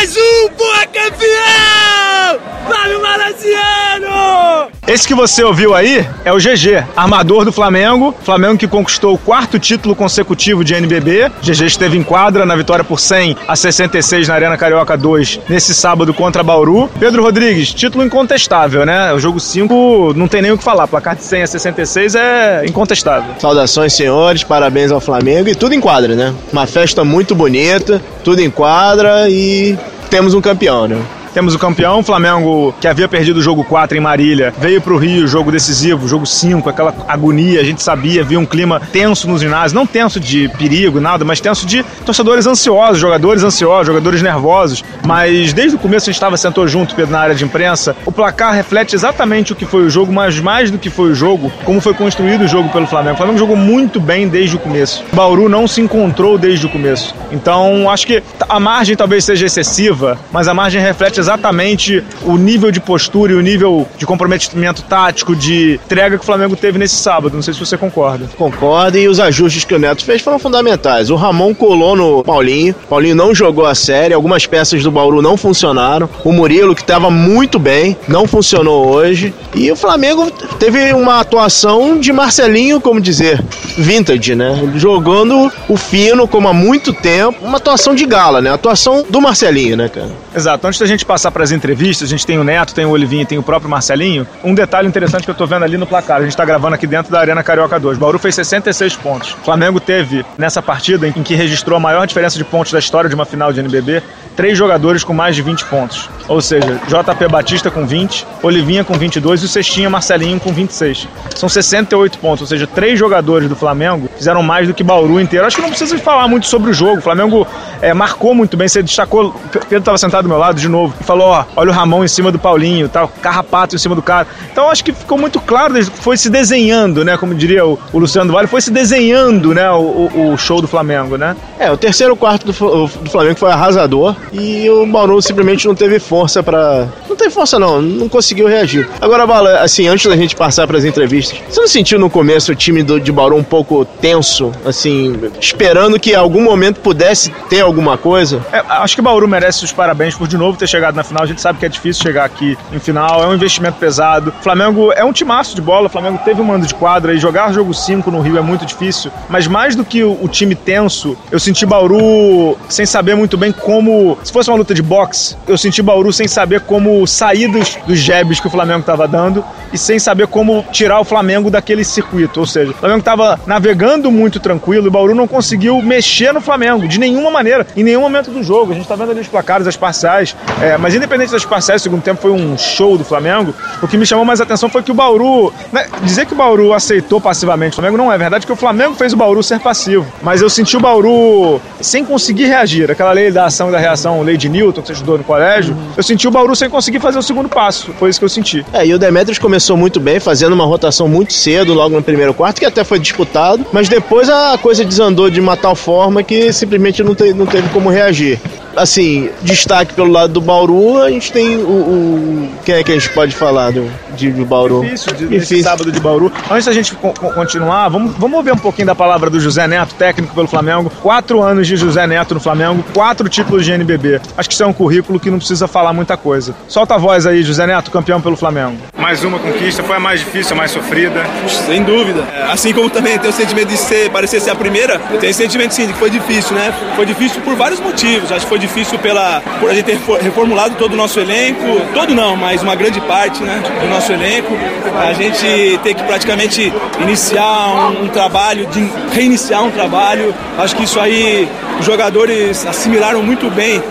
Mais um Boa Campeão! Fábio Balaciano! Esse que você ouviu aí é o GG, armador do Flamengo. Flamengo que conquistou o quarto título consecutivo de NBB. GG esteve em quadra na vitória por 100 a 66 na Arena Carioca 2 nesse sábado contra Bauru. Pedro Rodrigues, título incontestável, né? O jogo 5 não tem nem o que falar. Placar de 100 a 66 é incontestável. Saudações, senhores, parabéns ao Flamengo e tudo em quadra, né? Uma festa muito bonita, tudo em quadra e temos um campeão, né? Temos o campeão, Flamengo, que havia perdido o jogo 4 em Marília, veio para o Rio, jogo decisivo, jogo 5, aquela agonia, a gente sabia, havia um clima tenso nos ginásios, não tenso de perigo, nada, mas tenso de torcedores ansiosos, jogadores ansiosos, jogadores nervosos. Mas desde o começo a gente estava sentou junto, Pedro, na área de imprensa. O placar reflete exatamente o que foi o jogo, mas mais do que foi o jogo, como foi construído o jogo pelo Flamengo. O Flamengo jogou muito bem desde o começo. O Bauru não se encontrou desde o começo. Então, acho que a margem talvez seja excessiva, mas a margem reflete exatamente o nível de postura e o nível de comprometimento tático, de entrega que o Flamengo teve nesse sábado. Não sei se você concorda. Concordo e os ajustes que o Neto fez foram fundamentais. O Ramon colou no Paulinho, Paulinho não jogou a série, algumas peças do Bauru não funcionaram. O Murilo, que estava muito bem, não funcionou hoje. E o Flamengo teve uma atuação de Marcelinho, como dizer, vintage, né? Jogando o fino como há muito tempo. Uma atuação de gala, né? Atuação do Marcelinho, né, cara? Exato. Antes da gente passar para as entrevistas, a gente tem o Neto, tem o Olivinho, tem o próprio Marcelinho. Um detalhe interessante que eu tô vendo ali no placar, a gente tá gravando aqui dentro da Arena Carioca 2. Bauru fez 66 pontos. O Flamengo teve, nessa partida, em que registrou a maior diferença de pontos da história de uma final de NBB, três jogadores com mais de 20 pontos. Ou seja, JP Batista com 20, Olivinha com 22 e o Cestinha Marcelinho com 26. São 68 pontos, ou seja, três jogadores do Flamengo fizeram mais do que Bauru inteiro. Acho que não precisa falar muito sobre o jogo. O Flamengo é, marcou muito bem, você destacou. Pedro estava sentado do meu lado de novo e falou: ó, olha o Ramon em cima do Paulinho, tal, carrapato em cima do cara. Então acho que ficou muito claro, foi se desenhando, né? Como diria o, o Luciano Vale, foi se desenhando, né? O, o, o, show do Flamengo, né? É, o terceiro quarto do, do Flamengo foi arrasador e o Bauru simplesmente não teve força para Não teve força, não, não conseguiu reagir. Agora, Bala, assim, antes da gente passar para as entrevistas, você não sentiu no começo o time do, de Bauru um pouco tenso, assim, esperando que em algum momento pudesse ter alguma coisa? É, acho que o Bauru merece os parabéns por de novo ter chegado na final. A gente sabe que é difícil chegar aqui em final, é um investimento pesado. O Flamengo é um timaço de bola, o Flamengo teve um mando de quadra e jogar jogo 5 no Rio é muito difícil. Mas mais do que o, time tenso, eu senti Bauru sem saber muito bem como. Se fosse uma luta de boxe, eu senti Bauru sem saber como sair dos, dos que o Flamengo estava dando e sem saber como tirar o Flamengo daquele circuito. Ou seja, o Flamengo estava navegando muito tranquilo e o Bauru não conseguiu mexer no Flamengo de nenhuma maneira, em nenhum momento do jogo. A gente está vendo ali os placares, as parciais. É, mas independente das parciais, o segundo tempo foi um show do Flamengo. O que me chamou mais atenção foi que o Bauru. Né, dizer que o Bauru aceitou passivamente o Flamengo não é verdade, que o Flamengo fez o Bauru ser passivo. Mas eu senti o Bauru sem conseguir reagir. Aquela lei da ação e da reação, lei de Newton, que você estudou no colégio. Uhum. Eu senti o Bauru sem conseguir fazer o segundo passo. Foi isso que eu senti. É, e o Demetrius começou muito bem, fazendo uma rotação muito cedo, logo no primeiro quarto, que até foi disputado. Mas depois a coisa desandou de uma tal forma que simplesmente não, te, não teve como reagir assim, destaque pelo lado do Bauru, a gente tem o. o quem é que a gente pode falar do, de, de Bauru? Difícil, de, Difícil. sábado de Bauru. Antes da gente co continuar, vamos, vamos ouvir um pouquinho da palavra do José Neto, técnico pelo Flamengo. Quatro anos de José Neto no Flamengo, quatro títulos de NBB. Acho que isso é um currículo que não precisa falar muita coisa. Solta a voz aí, José Neto, campeão pelo Flamengo. Mais uma conquista, foi a mais difícil, a mais sofrida. Sem dúvida. É, assim como também tem o sentimento de ser, parecer ser a primeira, tem sentimento sim de que foi difícil, né? Foi difícil por vários motivos. Acho que foi difícil pela, por a gente ter reformulado todo o nosso elenco, todo não, mas uma grande parte né, do nosso elenco. A gente ter que praticamente iniciar um, um trabalho, de reiniciar um trabalho. Acho que isso aí os jogadores assimilaram muito bem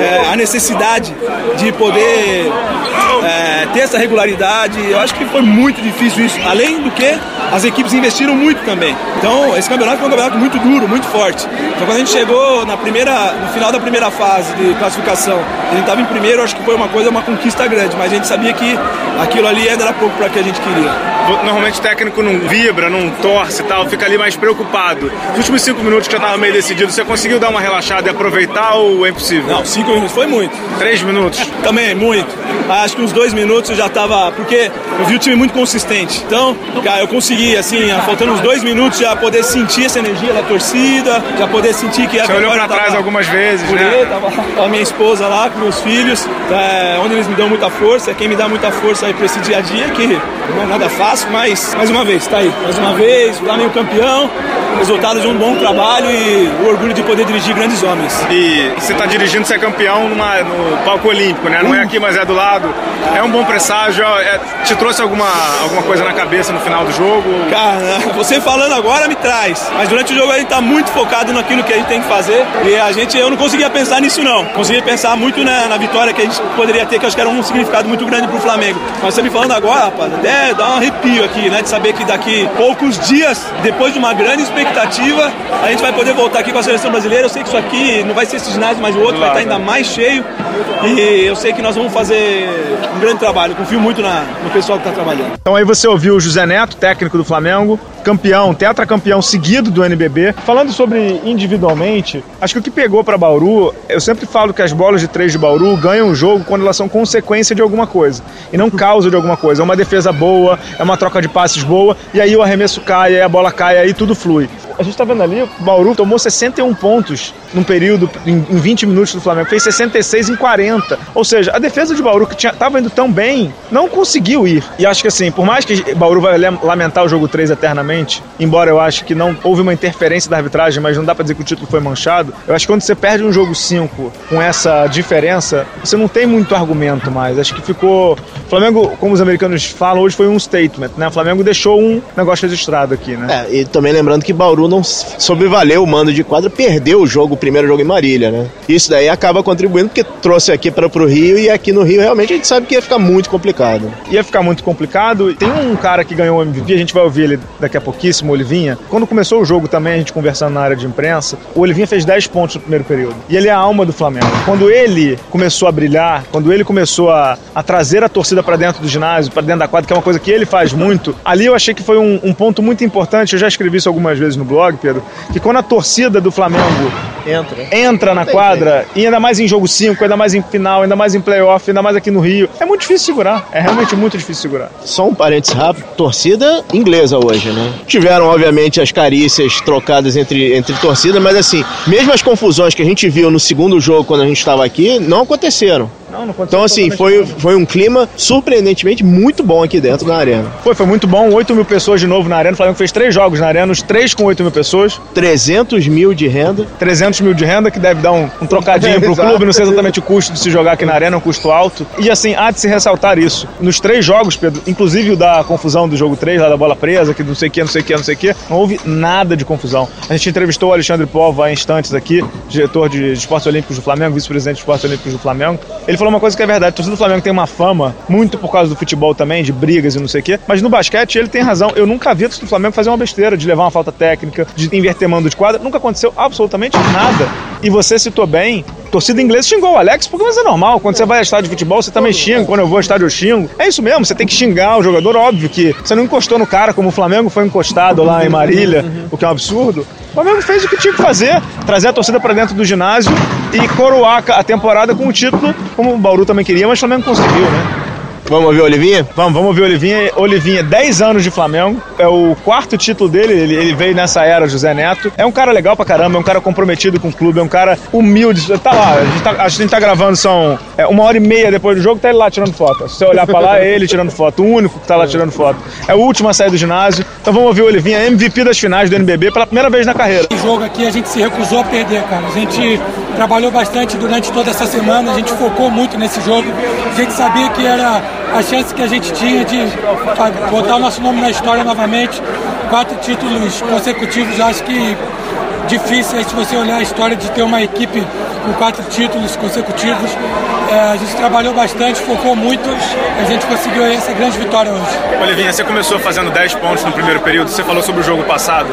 é, a necessidade de poder é, ter essa regularidade. Eu acho que foi muito difícil isso. Além do que, as equipes investiram muito também. Então, esse campeonato foi um campeonato muito duro, muito forte. Então, quando a gente chegou na primeira, no final da primeira fase de classificação, a gente estava em primeiro, acho que foi uma coisa, uma conquista grande, mas a gente sabia que aquilo ali ainda era pouco para que a gente queria. Normalmente o técnico não vibra, não torce e tal, fica ali mais preocupado. Nos últimos cinco minutos que já estava meio decidido, você conseguiu dar uma relaxada e aproveitar ou é impossível? Não, cinco minutos foi muito. Três minutos? Também, muito. Acho que uns dois minutos eu já tava. Porque eu vi o time muito consistente. Então, cara, eu consegui, assim, faltando uns dois minutos, já poder sentir essa energia da torcida, já poder sentir que a Você olhou pra trás algumas vezes, né? Tava com a minha esposa lá, com meus filhos, é, onde eles me dão muita força. Quem me dá muita força aí pra esse dia a dia, que não é nada fácil, mas mais uma vez, tá aí. Mais uma vez, Flamengo campeão, resultado de um bom trabalho e o orgulho de poder dirigir grandes homens. E você tá dirigindo ser campeão numa, no palco olímpico, né? Não é aqui, mas é do lado. É um bom presságio. É, te trouxe alguma, alguma coisa na cabeça no final do jogo? Cara, você falando agora me traz. Mas durante o jogo a gente tá muito focado naquilo que a gente tem que fazer. E a gente, eu não conseguia pensar nisso não. Conseguia pensar muito na, na vitória que a gente poderia ter, que eu acho que era um significado muito grande pro Flamengo. Mas você me falando agora, rapaz, até dá um arrepio aqui, né? De saber que daqui poucos dias, depois de uma grande expectativa, a gente vai poder voltar aqui com a seleção brasileira. Eu sei que isso aqui não vai ser esse ginásio, mas o outro vai estar ainda mais cheio. E eu sei que nós vamos fazer um grande trabalho. Confio muito na, no pessoal que está trabalhando. Então aí você ouviu o José Neto, técnico do Flamengo, campeão, tetracampeão seguido do NBB. Falando sobre individualmente, acho que o que pegou para Bauru, eu sempre falo que as bolas de três de Bauru ganham o jogo quando elas são consequência de alguma coisa e não causa de alguma coisa. É uma defesa boa, é uma troca de passes boa e aí o arremesso cai, aí a bola cai, aí tudo flui. A gente está vendo ali, o Bauru tomou 61 pontos num período, em, 20 minutos do Flamengo, fez 66 em 40. Ou seja, a defesa de Bauru, que estava indo tão bem, não conseguiu ir. E acho que assim, por mais que Bauru vai lamentar o jogo 3 eternamente, embora eu acho que não houve uma interferência da arbitragem, mas não dá para dizer que o título foi manchado, eu acho que quando você perde um jogo 5 com essa diferença, você não tem muito argumento mais. Acho que ficou. O Flamengo, como os americanos falam, hoje foi um statement, né? O Flamengo deixou um negócio registrado aqui, né? É, e também lembrando que Bauru não sobrevaleu o mando de quadra, perdeu o jogo, o primeiro jogo em Marília, né? Isso daí acaba contribuindo porque trouxe aqui para o Rio e aqui no Rio realmente a gente sabe que ia ficar muito complicado. Ia ficar muito complicado. Tem um cara que ganhou o MVP, a gente vai ouvir ele daqui a pouquíssimo, o Olivinha. Quando começou o jogo também, a gente conversando na área de imprensa, o Olivinha fez 10 pontos no primeiro período. E ele é a alma do Flamengo. Quando ele começou a brilhar, quando ele começou a, a trazer a torcida para dentro do ginásio, para dentro da quadra, que é uma coisa que ele faz muito, ali eu achei que foi um, um ponto muito importante. Eu já escrevi isso algumas vezes no blog, Pedro, que quando a torcida do Flamengo entra, entra na quadra, e ainda mais em jogo 5, ainda mais em final, ainda mais em playoff, ainda mais aqui no Rio, é muito difícil segurar. É realmente muito difícil segurar. Só um parênteses rápido: torcida inglesa hoje, né? Tiveram, obviamente, as carícias trocadas entre, entre torcidas, mas assim, mesmo as confusões que a gente viu no segundo jogo quando a gente estava aqui, não aconteceram. Não, não então, assim, foi, foi um clima surpreendentemente muito bom aqui dentro da arena. Foi, foi muito bom. 8 mil pessoas de novo na arena. O Flamengo fez três jogos na arena, os três com 8 mil pessoas. 300 mil de renda. 300 mil de renda, que deve dar um, um trocadinho pro clube. Não sei exatamente o custo de se jogar aqui na arena, é um custo alto. E assim, há de se ressaltar isso. Nos três jogos, Pedro, inclusive o da confusão do jogo 3, lá da bola presa, que não sei o que, não sei o que, não sei o que, não houve nada de confusão. A gente entrevistou o Alexandre Pova há instantes aqui, diretor de esportes olímpicos do Flamengo, vice-presidente de esportes olímpicos do Flamengo. Ele falou uma coisa que é verdade torcida do Flamengo tem uma fama, muito por causa do futebol também, de brigas e não sei o quê, mas no basquete ele tem razão. Eu nunca vi a torcida do Flamengo fazer uma besteira, de levar uma falta técnica, de inverter mando de quadra. Nunca aconteceu absolutamente nada. E você citou bem, torcida inglesa xingou o Alex, porque mas é normal. Quando você vai a estádio de futebol, você também xinga. Quando eu vou ao estádio, eu xingo. É isso mesmo, você tem que xingar o jogador. Óbvio que você não encostou no cara como o Flamengo foi encostado lá em Marília, o que é um absurdo. Flamengo fez o que tinha que fazer, trazer a torcida para dentro do ginásio e coroar a temporada com o título, como o Bauru também queria, mas o Flamengo conseguiu, né? Vamos ouvir o Olivinha? Vamos, vamos ouvir o Olivinha. Olivinha, 10 anos de Flamengo. É o quarto título dele. Ele, ele, veio nessa era, José Neto. É um cara legal pra caramba, é um cara comprometido com o clube, é um cara humilde. Tá lá, a gente tá, a gente tá gravando, são é, uma hora e meia depois do jogo, tá ele lá tirando foto. Se você olhar pra lá, é ele tirando foto. O único que tá lá tirando foto. É o último a sair do ginásio. Então vamos ouvir o Olivinha, MVP das finais do NBB pela primeira vez na carreira. Esse jogo aqui a gente se recusou a perder, cara. A gente trabalhou bastante durante toda essa semana, a gente focou muito nesse jogo. A gente sabia que era a chance que a gente tinha de botar o nosso nome na história novamente. Quatro títulos consecutivos, acho que difícil se você olhar a história de ter uma equipe com quatro títulos consecutivos. É, a gente trabalhou bastante, focou muito, a gente conseguiu essa grande vitória hoje. Olivinha, você começou fazendo 10 pontos no primeiro período, você falou sobre o jogo passado.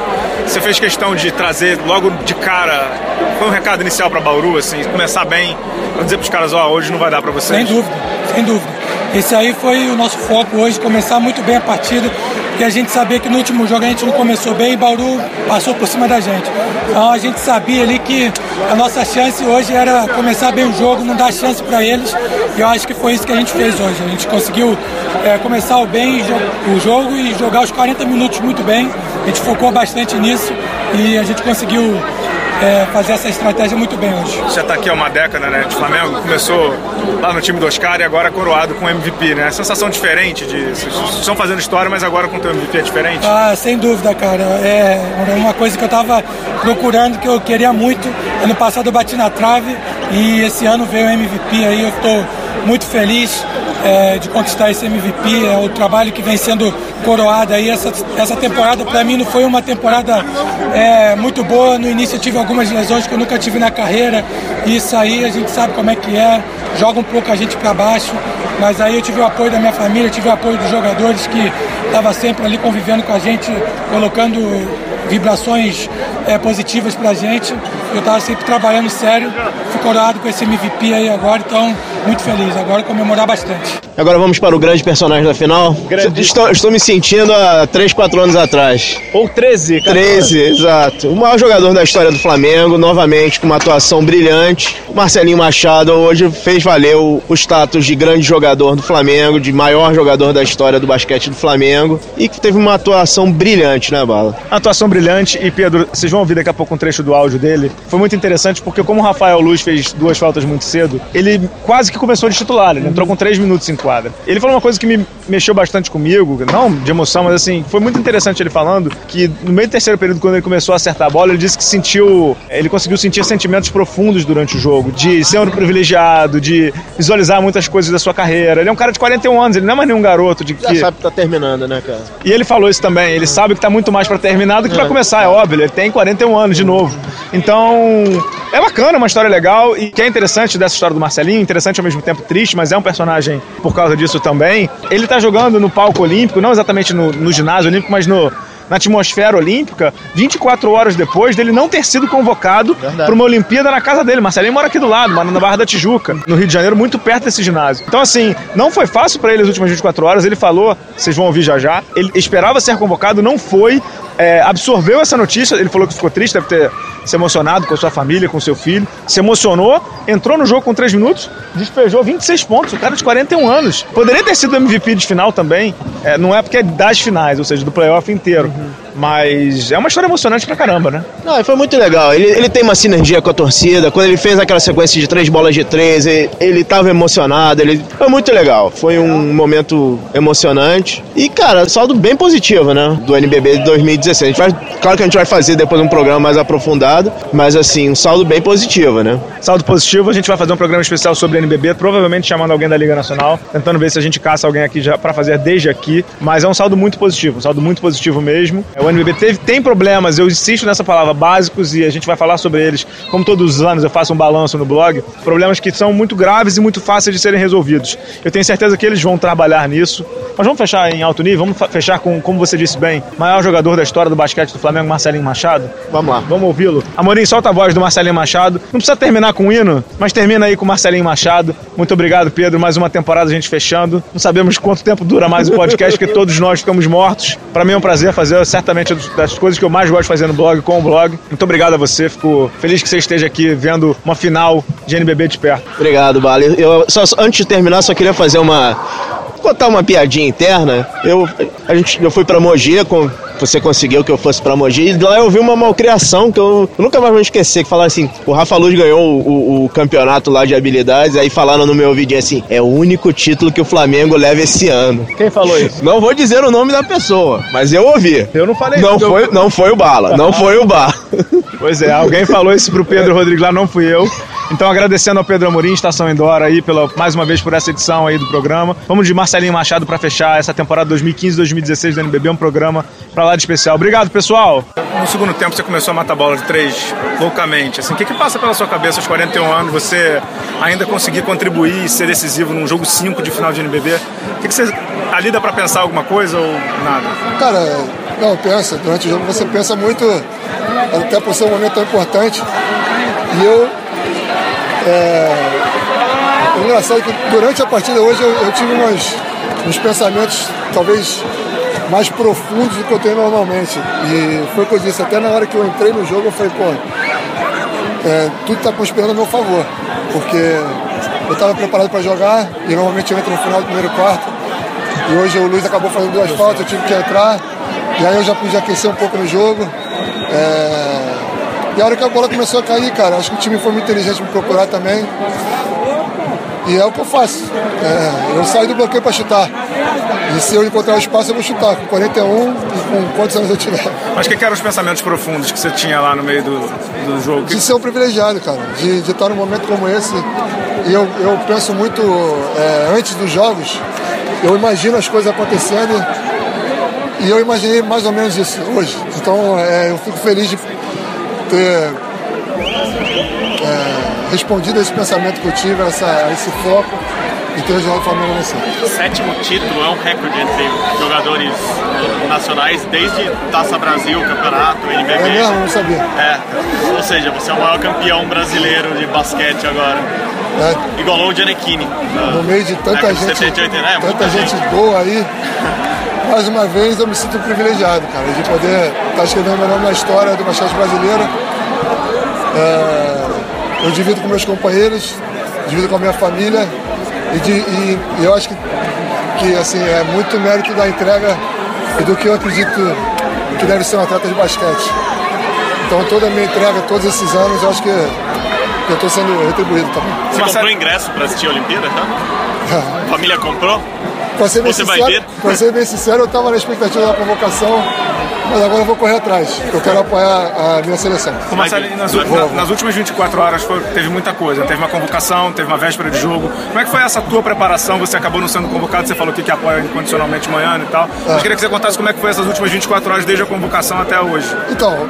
Você fez questão de trazer logo de cara, foi um recado inicial para Bauru, assim, começar bem, para dizer para os caras, ó, oh, hoje não vai dar para vocês. Sem dúvida, sem dúvida. Esse aí foi o nosso foco hoje, começar muito bem a partida, porque a gente sabia que no último jogo a gente não começou bem e Bauru passou por cima da gente. Então a gente sabia ali que a nossa chance hoje era começar bem o jogo, não dar chance para eles, e eu acho que foi isso que a gente fez hoje. A gente conseguiu é, começar bem o jogo e jogar os 40 minutos muito bem. A gente focou bastante nisso e a gente conseguiu é, fazer essa estratégia muito bem hoje. Você está aqui há uma década, né, de Flamengo, começou lá no time do Oscar e agora coroado com MVP, né? Sensação diferente de vocês estão fazendo história, mas agora com o MVP é diferente? Ah, sem dúvida, cara. É uma coisa que eu estava procurando, que eu queria muito. Ano passado eu bati na trave e esse ano veio o MVP aí, eu estou muito feliz é, de conquistar esse MVP. É o trabalho que vem sendo coroado aí. Essa, essa temporada, para mim, não foi uma temporada é, muito boa. No início eu tive algumas lesões que eu nunca tive na carreira. Isso aí a gente sabe como é que é. Joga um pouco a gente para baixo. Mas aí eu tive o apoio da minha família, tive o apoio dos jogadores que estavam sempre ali convivendo com a gente, colocando vibrações é, positivas pra gente. Eu estava sempre trabalhando sério, fui coroado com esse MVP aí agora, então muito feliz. Agora comemorar bastante. Agora vamos para o grande personagem da final. Grande. Estou, estou me sentindo há 3, 4 anos atrás. Ou 13, cara. 13, exato. O maior jogador da história do Flamengo, novamente com uma atuação brilhante. Marcelinho Machado hoje fez valer o, o status de grande jogador do Flamengo, de maior jogador da história do basquete do Flamengo e que teve uma atuação brilhante, né, Bala? Atuação brilhante e Pedro, vocês vão ouvir daqui a pouco um trecho do áudio dele. Foi muito interessante porque como o Rafael Luz fez duas faltas muito cedo, ele quase que começou de titular, ele entrou com três minutos em quadra. Ele falou uma coisa que me mexeu bastante comigo, não de emoção, mas assim, foi muito interessante ele falando que no meio do terceiro período, quando ele começou a acertar a bola, ele disse que sentiu, ele conseguiu sentir sentimentos profundos durante o jogo, de ser um privilegiado, de visualizar muitas coisas da sua carreira. Ele é um cara de 41 anos, ele não é mais nenhum garoto de que... Já sabe que tá terminando, né, cara? E ele falou isso também, ele sabe que tá muito mais para terminar do que para começar, é óbvio, ele tem 41 anos de novo. Então, é bacana, uma história legal e que é interessante dessa história do Marcelinho, interessante ao mesmo tempo triste, mas é um personagem por causa disso também. Ele tá jogando no palco olímpico, não exatamente no, no ginásio olímpico, mas no, na atmosfera olímpica 24 horas depois dele não ter sido convocado para uma Olimpíada na casa dele. Marcelinho mora aqui do lado, mora na Barra da Tijuca, no Rio de Janeiro, muito perto desse ginásio. Então, assim, não foi fácil para ele as últimas 24 horas. Ele falou, vocês vão ouvir já já, ele esperava ser convocado, não foi, é, absorveu essa notícia, ele falou que ficou triste, deve ter se emocionado com a sua família, com seu filho, se emocionou, entrou no jogo com 3 minutos, despejou 26 pontos, o cara de 41 anos. Poderia ter sido MVP de final também, é, não é porque é das finais, ou seja, do playoff inteiro. Uhum. Mas é uma história emocionante pra caramba, né? Não, foi muito legal. Ele, ele tem uma sinergia com a torcida. Quando ele fez aquela sequência de três bolas de três, ele, ele tava emocionado. Ele, foi muito legal. Foi um momento emocionante. E, cara, saldo bem positivo, né? Do NBB de 2016. Vai, claro que a gente vai fazer depois um programa mais aprofundado, mas, assim, um saldo bem positivo, né? Saldo positivo, a gente vai fazer um programa especial sobre NBB, provavelmente chamando alguém da Liga Nacional, tentando ver se a gente caça alguém aqui já para fazer desde aqui. Mas é um saldo muito positivo, um saldo muito positivo mesmo. O NBB teve, tem problemas, eu insisto nessa palavra, básicos, e a gente vai falar sobre eles. Como todos os anos eu faço um balanço no blog, problemas que são muito graves e muito fáceis de serem resolvidos. Eu tenho certeza que eles vão trabalhar nisso. Mas vamos fechar em alto nível, vamos fechar com, como você disse bem, maior jogador da história do basquete do Flamengo, Marcelinho Machado. Vamos lá. Vamos ouvi-lo. Amorim, solta a voz do Marcelinho Machado. Não precisa terminar com o hino, mas termina aí com o Marcelinho Machado. Muito obrigado, Pedro. Mais uma temporada a gente fechando. Não sabemos quanto tempo dura mais o podcast, porque todos nós ficamos mortos. Para mim é um prazer fazer certamente das coisas que eu mais gosto de fazer no blog, com o blog. Muito obrigado a você, fico feliz que você esteja aqui vendo uma final de NBB de perto. Obrigado, Vale. Eu, só, antes de terminar, só queria fazer uma contar uma piadinha interna. Eu, a gente, eu fui pra Mogi, com, você conseguiu que eu fosse pra Mogi, e lá eu vi uma malcriação que eu, eu nunca mais vou esquecer, que falaram assim, o Rafa Luz ganhou o, o, o, campeonato lá de habilidades, aí falaram no meu ouvidinho assim, é o único título que o Flamengo leva esse ano. Quem falou isso? Não vou dizer o nome da pessoa, mas eu ouvi. Eu não falei não. Foi, não foi o Bala, não foi o Bar. Pois é, alguém falou isso pro Pedro Rodrigues lá, não fui eu. Então agradecendo ao Pedro Amorim, Estação Endora aí, pela, mais uma vez por essa edição aí do programa. Vamos de Marcelinho Machado para fechar essa temporada 2015-2016 do NBB, um programa para lá especial. Obrigado, pessoal! No segundo tempo você começou a matar bola de três loucamente. Assim, o que, que passa pela sua cabeça aos 41 anos, você ainda conseguir contribuir e ser decisivo num jogo 5 de final de NBB? O que, que você... Ali dá para pensar alguma coisa ou nada? Cara, não, pensa. Durante o jogo você pensa muito, até por ser um momento tão importante. E eu é, é engraçado que durante a partida hoje eu, eu tive umas, uns pensamentos talvez mais profundos do que eu tenho normalmente. E foi o que eu disse, até na hora que eu entrei no jogo, eu falei, pô, é, tudo está conspirando a meu favor. Porque eu estava preparado para jogar e normalmente eu entro no final do primeiro quarto. E hoje o Luiz acabou fazendo duas faltas, eu tive que entrar. E aí eu já pude aquecer um pouco no jogo. É... E a hora que a bola começou a cair, cara, acho que o time foi muito inteligente me procurar também. E é o que eu faço. É, eu saio do bloqueio para chutar. E se eu encontrar o espaço, eu vou chutar com 41 e com quantos anos eu tiver. Mas o que, que, eram os pensamentos profundos que você tinha lá no meio do, do jogo? De ser um privilegiado, cara. De, de estar num momento como esse. E eu, eu penso muito é, antes dos jogos, eu imagino as coisas acontecendo. E eu imaginei mais ou menos isso hoje. Então é, eu fico feliz de ter é, respondido a esse pensamento que eu tive, a, essa, a esse foco e ter ajudado o Flamengo. O sétimo título é um recorde entre jogadores nacionais desde Taça Brasil, Campeonato, NBB. É mesmo? Não sabia. É, ou seja, você é o maior campeão brasileiro de basquete agora. É. Igualou o Giannichini. No meio de tanta gente, 70, 80, né? tanta gente, gente boa aí. Mais uma vez eu me sinto privilegiado, cara, de poder estar tá escrevendo meu nome na história do basquete brasileiro. É, eu divido com meus companheiros, divido com a minha família e, de, e, e eu acho que, que assim, é muito mérito da entrega e do que eu acredito que deve ser um atleta de basquete. Então toda a minha entrega, todos esses anos, eu acho que, eu estou sendo retribuído também. Você comprou ingresso para assistir a Olimpíada, tá? a família comprou? Pra ser, bem Você sincero, vai ver? pra ser bem sincero, eu estava na expectativa da convocação mas agora eu vou correr atrás. Eu quero apoiar a minha seleção. Marcelo, nas, na, nas, últimas 24 horas foi, teve muita coisa. Teve uma convocação, teve uma véspera de jogo. Como é que foi essa tua preparação? Você acabou não sendo convocado, você falou que, que apoia incondicionalmente manhã e tal. É. Mas queria que você contasse como é que foi essas últimas 24 horas desde a convocação até hoje. Então,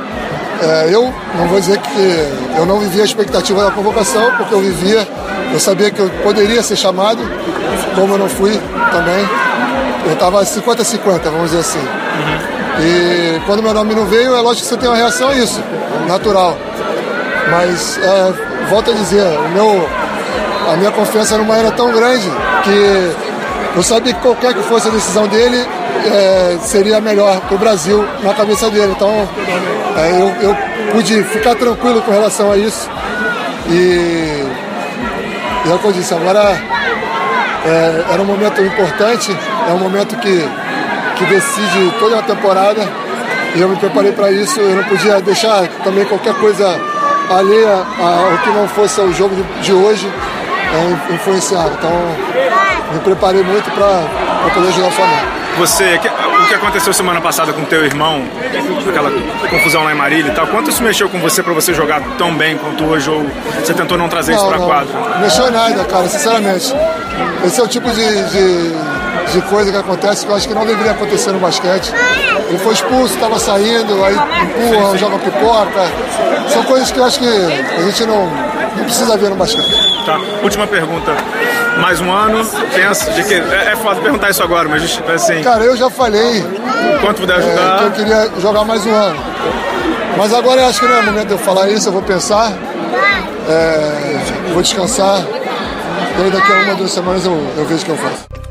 é, eu não vou dizer que eu não vivia a expectativa da convocação, porque eu vivia, eu sabia que eu poderia ser chamado, como eu não fui também. Eu estava 50-50, vamos dizer assim. E quando meu nome não veio, é lógico que você tem uma reação a isso, natural. Mas, é, volto a dizer, o meu, a minha confiança no Maia era tão grande que eu sabia que qualquer que fosse a decisão dele é, seria melhor para o Brasil na cabeça dele. Então, é, eu, eu pude ficar tranquilo com relação a isso. E, e é o que eu disse, agora é, era um momento importante, é um momento que que decide toda a temporada. E eu me preparei para isso. Eu não podia deixar também qualquer coisa alheia ao que não fosse o jogo de, de hoje é, influenciar. Então, me preparei muito para poder ajudar o Flamengo. Você, o que aconteceu semana passada com teu irmão, aquela confusão lá em Marília e tal, quanto isso mexeu com você para você jogar tão bem quanto hoje ou você tentou não trazer não, isso para quadra? Mexeu nada, cara, sinceramente. Esse é o tipo de, de de coisa que acontece que eu acho que não deveria acontecer no basquete. Ele foi expulso, estava saindo, aí empurra, joga pipoca. São coisas que eu acho que a gente não, não precisa ver no basquete. Tá. Última pergunta. Mais um ano, pensa de que. É, é foda perguntar isso agora, mas assim. Cara, eu já falei. Quanto puder ajudar. É, que eu queria jogar mais um ano. Mas agora eu acho que não é momento de eu falar isso, eu vou pensar. É, vou descansar. E aí daqui a uma, duas semanas eu, eu vejo o que eu faço.